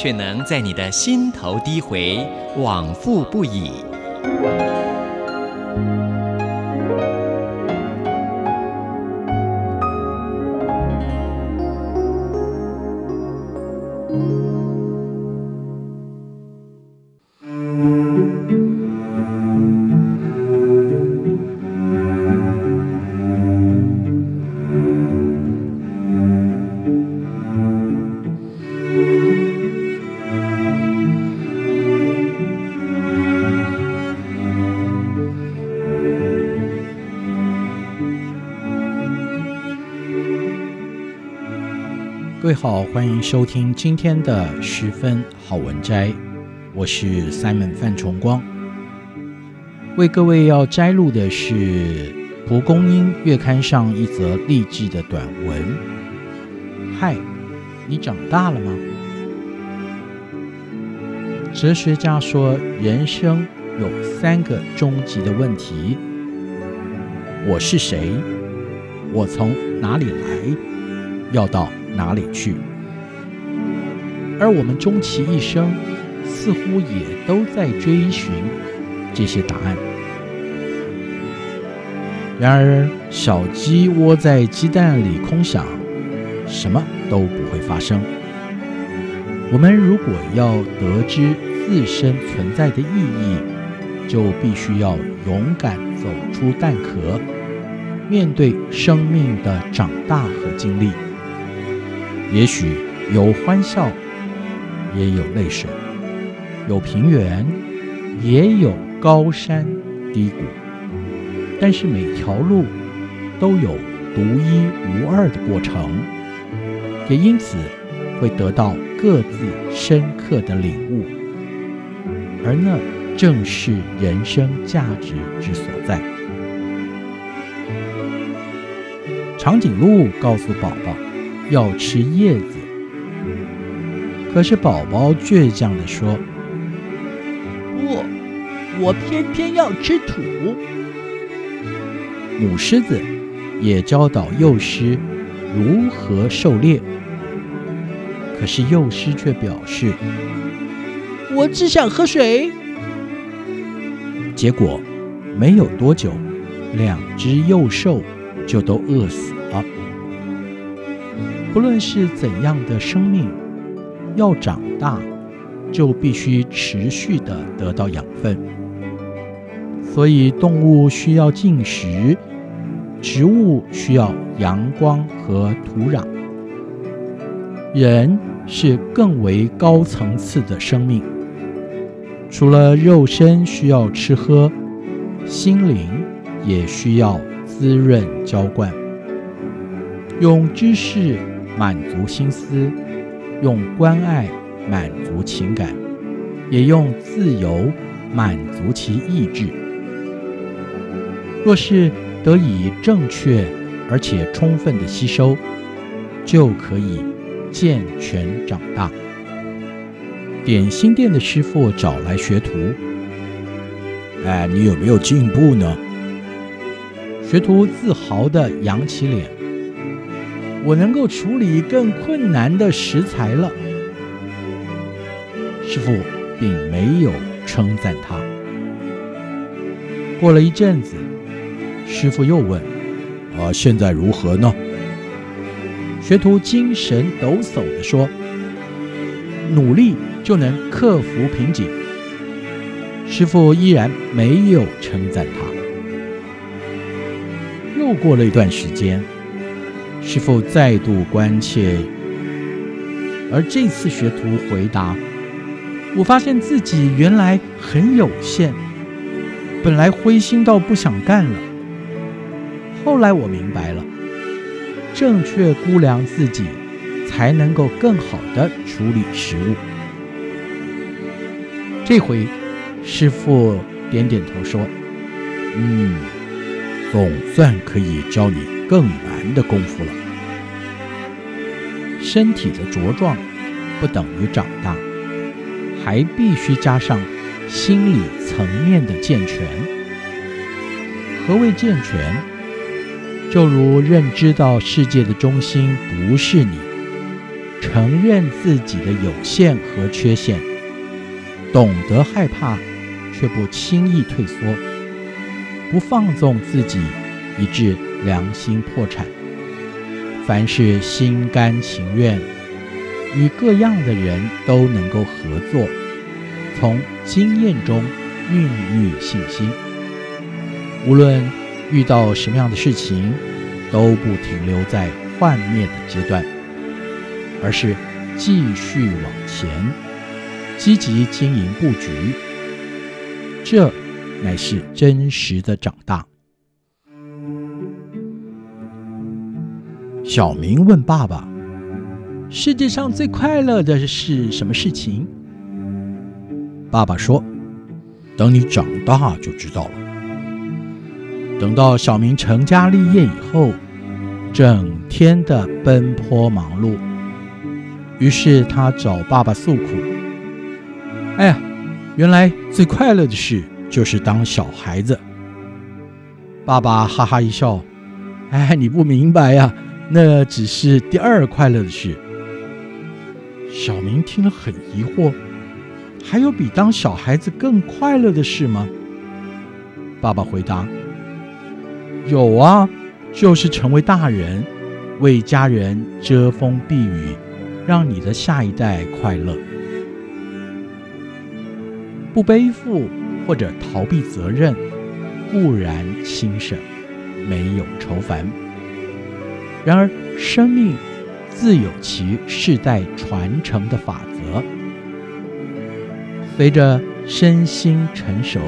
却能在你的心头低回，往复不已。各位好，欢迎收听今天的十分好文摘，我是 Simon 范崇光。为各位要摘录的是《蒲公英月刊》上一则励志的短文。嗨，你长大了吗？哲学家说，人生有三个终极的问题：我是谁？我从哪里来？要到哪里去？而我们终其一生，似乎也都在追寻这些答案。然而，小鸡窝在鸡蛋里空想，什么都不会发生。我们如果要得知自身存在的意义，就必须要勇敢走出蛋壳，面对生命的长大和经历。也许有欢笑，也有泪水；有平原，也有高山低谷。但是每条路都有独一无二的过程，也因此会得到各自深刻的领悟，而那正是人生价值之所在。长颈鹿告诉宝宝，要吃叶子，可是宝宝倔强地说：“不，我偏偏要吃土。”母狮子也教导幼狮如何狩猎，可是幼狮却表示：“我只想喝水。”结果没有多久，两只幼兽就都饿死了。不论是怎样的生命，要长大，就必须持续地得到养分。所以，动物需要进食，植物需要阳光和土壤。人是更为高层次的生命，除了肉身需要吃喝，心灵也需要滋润浇灌，用知识。满足心思，用关爱满足情感，也用自由满足其意志。若是得以正确而且充分的吸收，就可以健全长大。点心店的师傅找来学徒，哎，你有没有进步呢？学徒自豪地扬起脸。我能够处理更困难的食材了。师傅并没有称赞他。过了一阵子，师傅又问：“啊，现在如何呢？”学徒精神抖擞地说：“努力就能克服瓶颈。”师傅依然没有称赞他。又过了一段时间。师傅再度关切，而这次学徒回答：“我发现自己原来很有限，本来灰心到不想干了。后来我明白了，正确估量自己，才能够更好的处理食物。这回，师父点点头说：“嗯，总算可以教你更难的功夫了。身体的茁壮不等于长大，还必须加上心理层面的健全。何谓健全？就如认知到世界的中心不是你，承认自己的有限和缺陷，懂得害怕。”却不轻易退缩，不放纵自己，以致良心破产。凡事心甘情愿，与各样的人都能够合作，从经验中孕育信心。无论遇到什么样的事情，都不停留在幻灭的阶段，而是继续往前，积极经营布局。这乃是真实的长大。小明问爸爸：“世界上最快乐的是什么事情？”爸爸说：“等你长大就知道了。”等到小明成家立业以后，整天的奔波忙碌，于是他找爸爸诉苦：“哎呀！”原来最快乐的事就是当小孩子。爸爸哈哈一笑：“哎，你不明白呀，那只是第二快乐的事。”小明听了很疑惑：“还有比当小孩子更快乐的事吗？”爸爸回答：“有啊，就是成为大人，为家人遮风避雨，让你的下一代快乐。”不背负或者逃避责任，固然轻省，没有愁烦。然而，生命自有其世代传承的法则。随着身心成熟，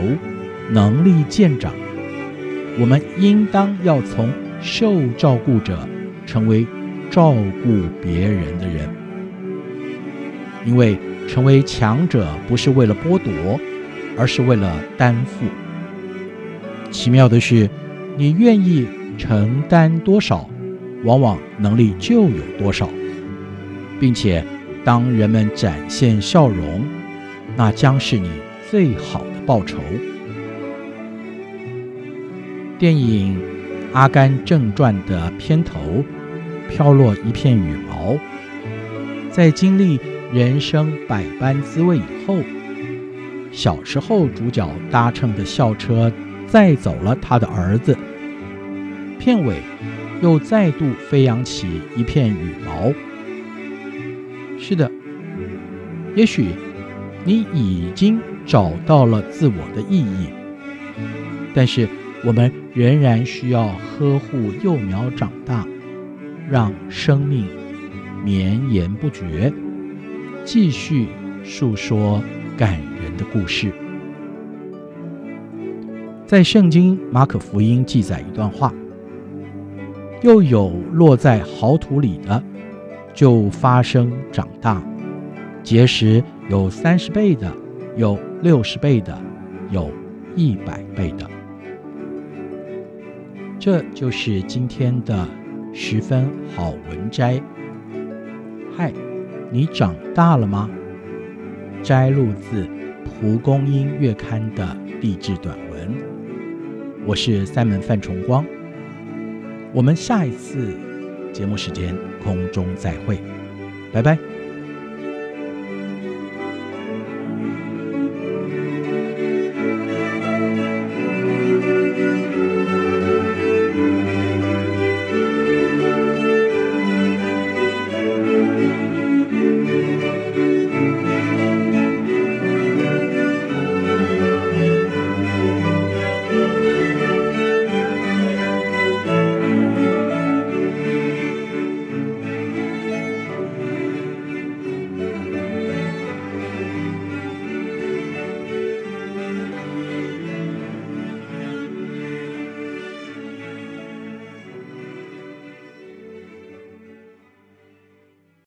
能力渐长，我们应当要从受照顾者成为照顾别人的人，因为。成为强者不是为了剥夺，而是为了担负。奇妙的是，你愿意承担多少，往往能力就有多少，并且当人们展现笑容，那将是你最好的报酬。电影《阿甘正传》的片头飘落一片羽毛，在经历。人生百般滋味以后，小时候主角搭乘的校车载走了他的儿子。片尾又再度飞扬起一片羽毛。是的，也许你已经找到了自我的意义，但是我们仍然需要呵护幼苗长大，让生命绵延不绝。继续诉说感人的故事。在圣经马可福音记载一段话：又有落在好土里的，就发生长大，结实有三十倍的，有六十倍的，有一百倍的。这就是今天的十分好文摘。嗨。你长大了吗？摘录自《蒲公英月刊》的励志短文。我是三门范崇光。我们下一次节目时间空中再会，拜拜。